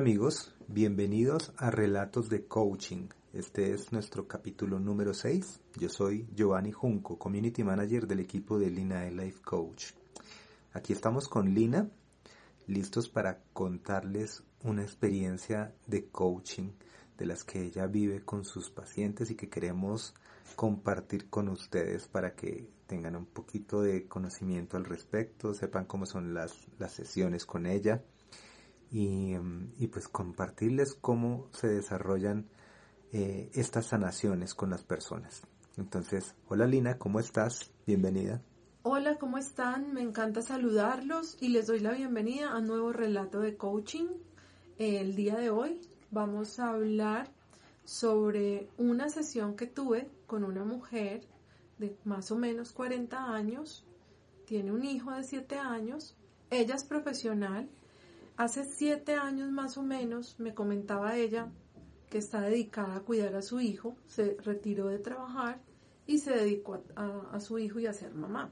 amigos, bienvenidos a Relatos de Coaching. Este es nuestro capítulo número 6. Yo soy Giovanni Junco, Community Manager del equipo de Lina Life Coach. Aquí estamos con Lina, listos para contarles una experiencia de coaching de las que ella vive con sus pacientes y que queremos compartir con ustedes para que tengan un poquito de conocimiento al respecto, sepan cómo son las, las sesiones con ella y, pues compartirles cómo se desarrollan eh, estas sanaciones con las personas. Entonces, hola Lina, ¿cómo estás? Bienvenida. Hola, ¿cómo están? Me encanta saludarlos y les doy la bienvenida a un nuevo relato de coaching. El día de hoy vamos a hablar sobre una sesión que tuve con una mujer de más o menos 40 años, tiene un hijo de 7 años, ella es profesional, hace 7 años más o menos me comentaba ella que está dedicada a cuidar a su hijo, se retiró de trabajar y se dedicó a, a su hijo y a ser mamá.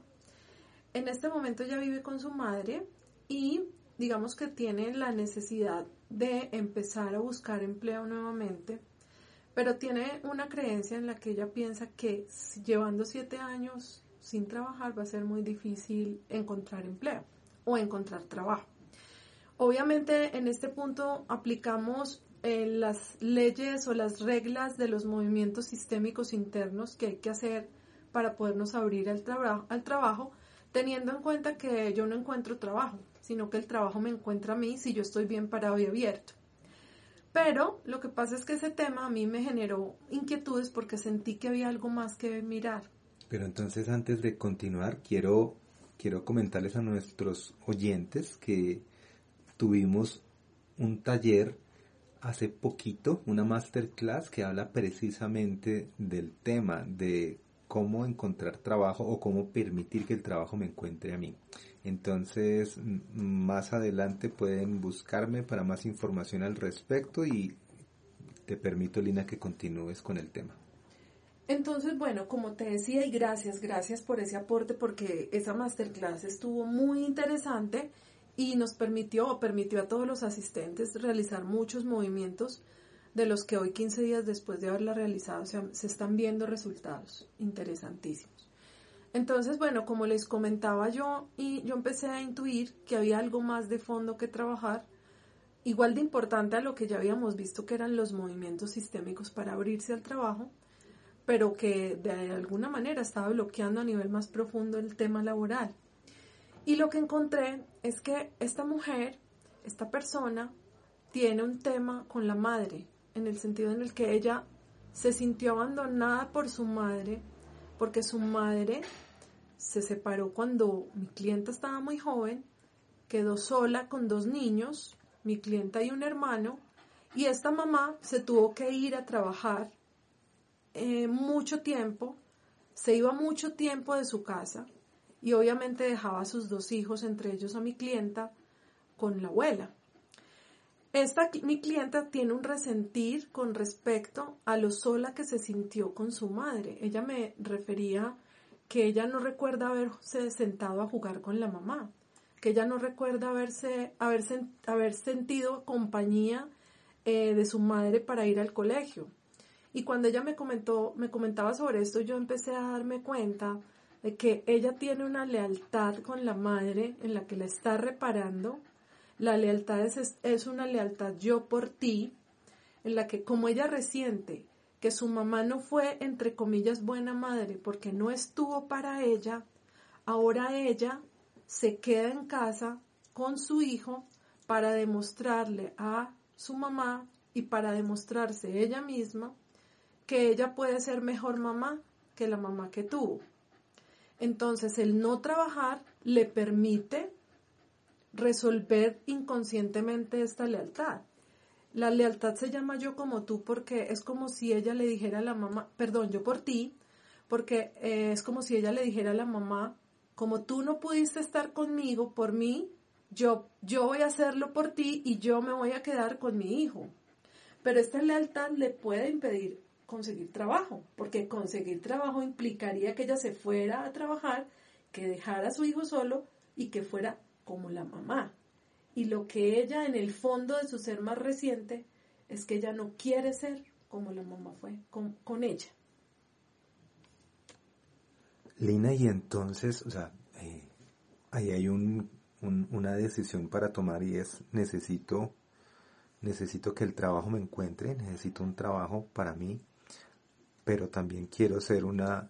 En este momento ella vive con su madre y digamos que tiene la necesidad de empezar a buscar empleo nuevamente, pero tiene una creencia en la que ella piensa que llevando siete años sin trabajar va a ser muy difícil encontrar empleo o encontrar trabajo. Obviamente en este punto aplicamos eh, las leyes o las reglas de los movimientos sistémicos internos que hay que hacer para podernos abrir al, al trabajo, teniendo en cuenta que yo no encuentro trabajo sino que el trabajo me encuentra a mí si yo estoy bien parado y abierto. Pero lo que pasa es que ese tema a mí me generó inquietudes porque sentí que había algo más que mirar. Pero entonces antes de continuar, quiero, quiero comentarles a nuestros oyentes que tuvimos un taller hace poquito, una masterclass que habla precisamente del tema de cómo encontrar trabajo o cómo permitir que el trabajo me encuentre a mí. Entonces, más adelante pueden buscarme para más información al respecto y te permito, Lina, que continúes con el tema. Entonces, bueno, como te decía, y gracias, gracias por ese aporte porque esa masterclass estuvo muy interesante y nos permitió permitió a todos los asistentes realizar muchos movimientos de los que hoy, 15 días después de haberla realizado, se están viendo resultados interesantísimos. Entonces, bueno, como les comentaba yo, y yo empecé a intuir que había algo más de fondo que trabajar, igual de importante a lo que ya habíamos visto que eran los movimientos sistémicos para abrirse al trabajo, pero que de alguna manera estaba bloqueando a nivel más profundo el tema laboral. Y lo que encontré es que esta mujer, esta persona, tiene un tema con la madre, en el sentido en el que ella se sintió abandonada por su madre porque su madre se separó cuando mi clienta estaba muy joven, quedó sola con dos niños, mi clienta y un hermano, y esta mamá se tuvo que ir a trabajar eh, mucho tiempo, se iba mucho tiempo de su casa y obviamente dejaba a sus dos hijos, entre ellos a mi clienta, con la abuela. Esta, mi clienta tiene un resentir con respecto a lo sola que se sintió con su madre. Ella me refería que ella no recuerda haberse sentado a jugar con la mamá, que ella no recuerda haberse, haber, haber sentido compañía eh, de su madre para ir al colegio. Y cuando ella me comentó, me comentaba sobre esto, yo empecé a darme cuenta de que ella tiene una lealtad con la madre en la que la está reparando la lealtad es, una lealtad yo por ti, en la que como ella resiente que su mamá no fue, entre comillas, buena madre porque no estuvo para ella, ahora ella se queda en casa con su hijo para demostrarle a su mamá y para demostrarse ella misma que ella puede ser mejor mamá que la mamá que tuvo. Entonces el no trabajar le permite resolver inconscientemente esta lealtad. La lealtad se llama yo como tú porque es como si ella le dijera a la mamá, perdón, yo por ti, porque eh, es como si ella le dijera a la mamá, como tú no pudiste estar conmigo por mí, yo, yo voy a hacerlo por ti y yo me voy a quedar con mi hijo. Pero esta lealtad le puede impedir conseguir trabajo, porque conseguir trabajo implicaría que ella se fuera a trabajar, que dejara a su hijo solo y que fuera como la mamá. Y lo que ella en el fondo de su ser más reciente es que ella no quiere ser como la mamá fue con, con ella. Lina, y entonces, o sea, eh, ahí hay un, una decisión para tomar y es necesito, necesito que el trabajo me encuentre, necesito un trabajo para mí, pero también quiero ser una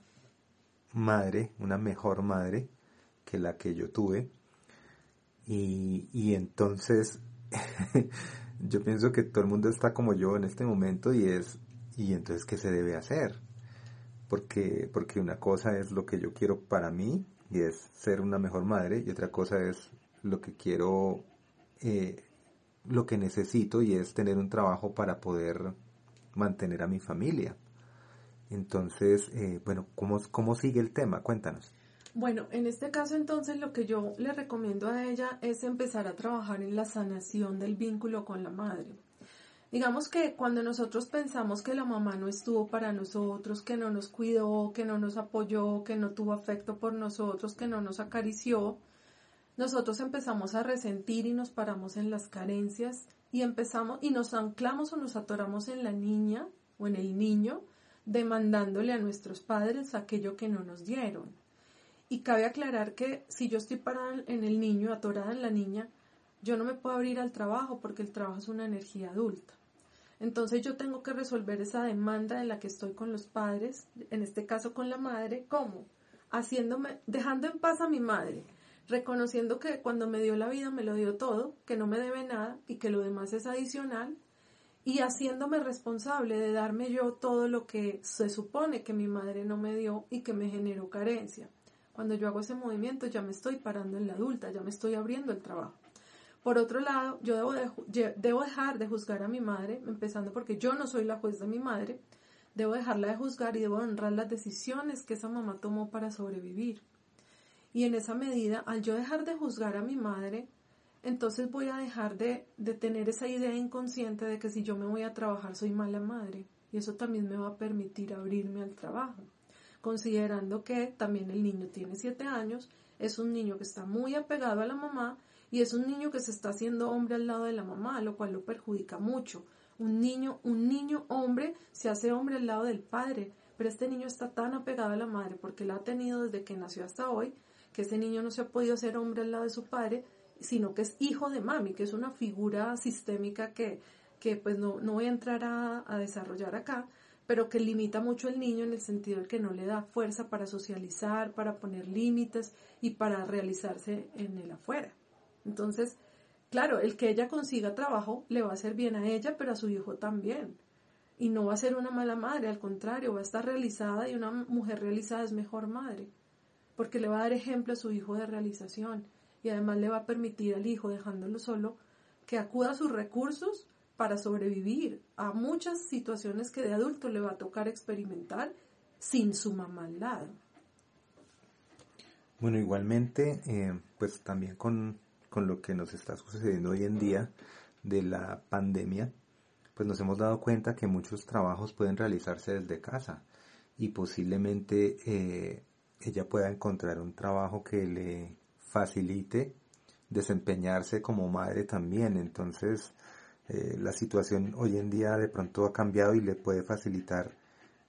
madre, una mejor madre que la que yo tuve. Y, y entonces yo pienso que todo el mundo está como yo en este momento y es, y entonces, ¿qué se debe hacer? Porque, porque una cosa es lo que yo quiero para mí y es ser una mejor madre y otra cosa es lo que quiero, eh, lo que necesito y es tener un trabajo para poder mantener a mi familia. Entonces, eh, bueno, ¿cómo, ¿cómo sigue el tema? Cuéntanos. Bueno, en este caso entonces lo que yo le recomiendo a ella es empezar a trabajar en la sanación del vínculo con la madre. Digamos que cuando nosotros pensamos que la mamá no estuvo para nosotros, que no nos cuidó, que no nos apoyó, que no tuvo afecto por nosotros, que no nos acarició, nosotros empezamos a resentir y nos paramos en las carencias y empezamos y nos anclamos o nos atoramos en la niña o en el niño demandándole a nuestros padres aquello que no nos dieron. Y cabe aclarar que si yo estoy parada en el niño, atorada en la niña, yo no me puedo abrir al trabajo porque el trabajo es una energía adulta. Entonces yo tengo que resolver esa demanda en la que estoy con los padres, en este caso con la madre, ¿cómo? Haciéndome, dejando en paz a mi madre, reconociendo que cuando me dio la vida me lo dio todo, que no me debe nada y que lo demás es adicional, y haciéndome responsable de darme yo todo lo que se supone que mi madre no me dio y que me generó carencia. Cuando yo hago ese movimiento ya me estoy parando en la adulta, ya me estoy abriendo el trabajo. Por otro lado, yo debo, debo dejar de juzgar a mi madre, empezando porque yo no soy la juez de mi madre, debo dejarla de juzgar y debo honrar las decisiones que esa mamá tomó para sobrevivir. Y en esa medida, al yo dejar de juzgar a mi madre, entonces voy a dejar de, de tener esa idea inconsciente de que si yo me voy a trabajar soy mala madre. Y eso también me va a permitir abrirme al trabajo considerando que también el niño tiene siete años, es un niño que está muy apegado a la mamá y es un niño que se está haciendo hombre al lado de la mamá, lo cual lo perjudica mucho. Un niño, un niño hombre se hace hombre al lado del padre, pero este niño está tan apegado a la madre porque la ha tenido desde que nació hasta hoy, que ese niño no se ha podido hacer hombre al lado de su padre, sino que es hijo de mami, que es una figura sistémica que, que pues no, no voy a entrar a, a desarrollar acá, pero que limita mucho al niño en el sentido de que no le da fuerza para socializar, para poner límites y para realizarse en el afuera. Entonces, claro, el que ella consiga trabajo le va a hacer bien a ella, pero a su hijo también. Y no va a ser una mala madre, al contrario, va a estar realizada y una mujer realizada es mejor madre, porque le va a dar ejemplo a su hijo de realización y además le va a permitir al hijo, dejándolo solo, que acuda a sus recursos para sobrevivir a muchas situaciones que de adulto le va a tocar experimentar sin su mamá al lado. Bueno, igualmente, eh, pues también con, con lo que nos está sucediendo hoy en día de la pandemia, pues nos hemos dado cuenta que muchos trabajos pueden realizarse desde casa y posiblemente eh, ella pueda encontrar un trabajo que le facilite desempeñarse como madre también. Entonces, eh, la situación hoy en día de pronto ha cambiado y le puede facilitar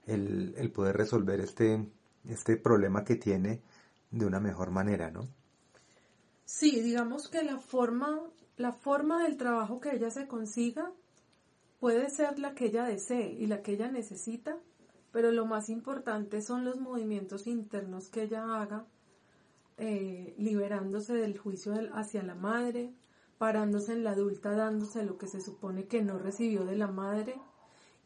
el, el poder resolver este, este problema que tiene de una mejor manera, ¿no? Sí, digamos que la forma, la forma del trabajo que ella se consiga puede ser la que ella desee y la que ella necesita, pero lo más importante son los movimientos internos que ella haga, eh, liberándose del juicio hacia la madre, parándose en la adulta, dándose lo que se supone que no recibió de la madre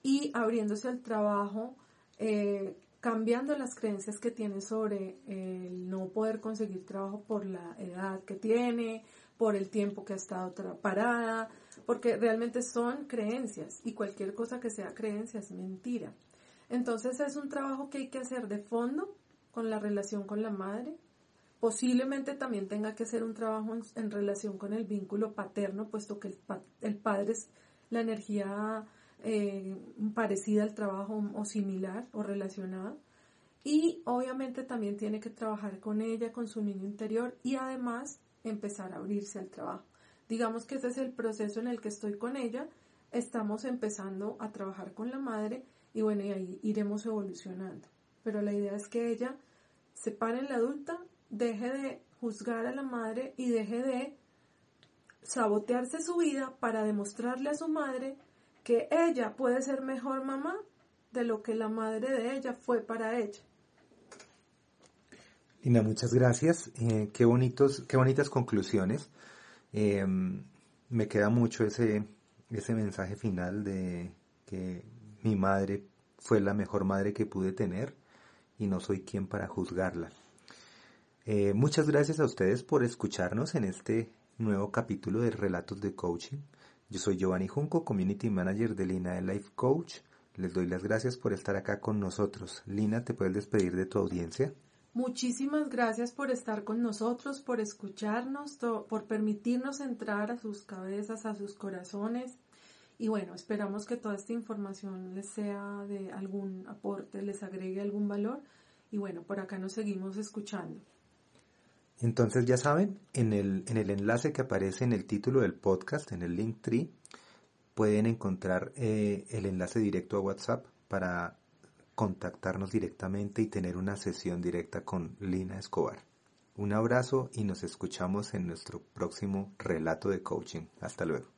y abriéndose al trabajo, eh, cambiando las creencias que tiene sobre el no poder conseguir trabajo por la edad que tiene, por el tiempo que ha estado parada, porque realmente son creencias y cualquier cosa que sea creencia es mentira. Entonces es un trabajo que hay que hacer de fondo con la relación con la madre, Posiblemente también tenga que hacer un trabajo en, relación con el vínculo paterno, puesto que el, padre es la energía eh, parecida al trabajo o similar o relacionada. Y obviamente también tiene que trabajar con ella, con su niño interior y además empezar a abrirse al trabajo. Digamos que ese es el proceso en el que estoy con ella. Estamos empezando a trabajar con la madre y bueno, y ahí iremos evolucionando. Pero la idea es que ella se pare en la adulta, deje de juzgar a la madre y deje de sabotearse su vida para demostrarle a su madre que ella puede ser mejor mamá de lo que la madre de ella fue para ella. Lina, muchas gracias. Eh, qué, bonitos, qué bonitas conclusiones. Em, me queda mucho ese, ese mensaje final de que mi madre fue la mejor madre que pude tener y no soy quien para juzgarla. Eh, muchas gracias a ustedes por escucharnos en este nuevo capítulo de Relatos de Coaching. Yo soy Giovanni Junco, Community Manager de Lina de Life Coach. Les doy las gracias por estar acá con nosotros. Lina, ¿te puedes despedir de tu audiencia? Muchísimas gracias por estar con nosotros, por escucharnos, por permitirnos entrar a sus cabezas, a sus corazones. Y bueno, esperamos que toda esta información les sea de algún aporte, les agregue algún valor. Y bueno, por acá nos seguimos escuchando. Entonces ya saben, en el, en el enlace que aparece en el título del podcast, en el link tree, pueden encontrar eh, el enlace directo a WhatsApp para contactarnos directamente y tener una sesión directa con Lina Escobar. Un abrazo y nos escuchamos en nuestro próximo relato de coaching. Hasta luego.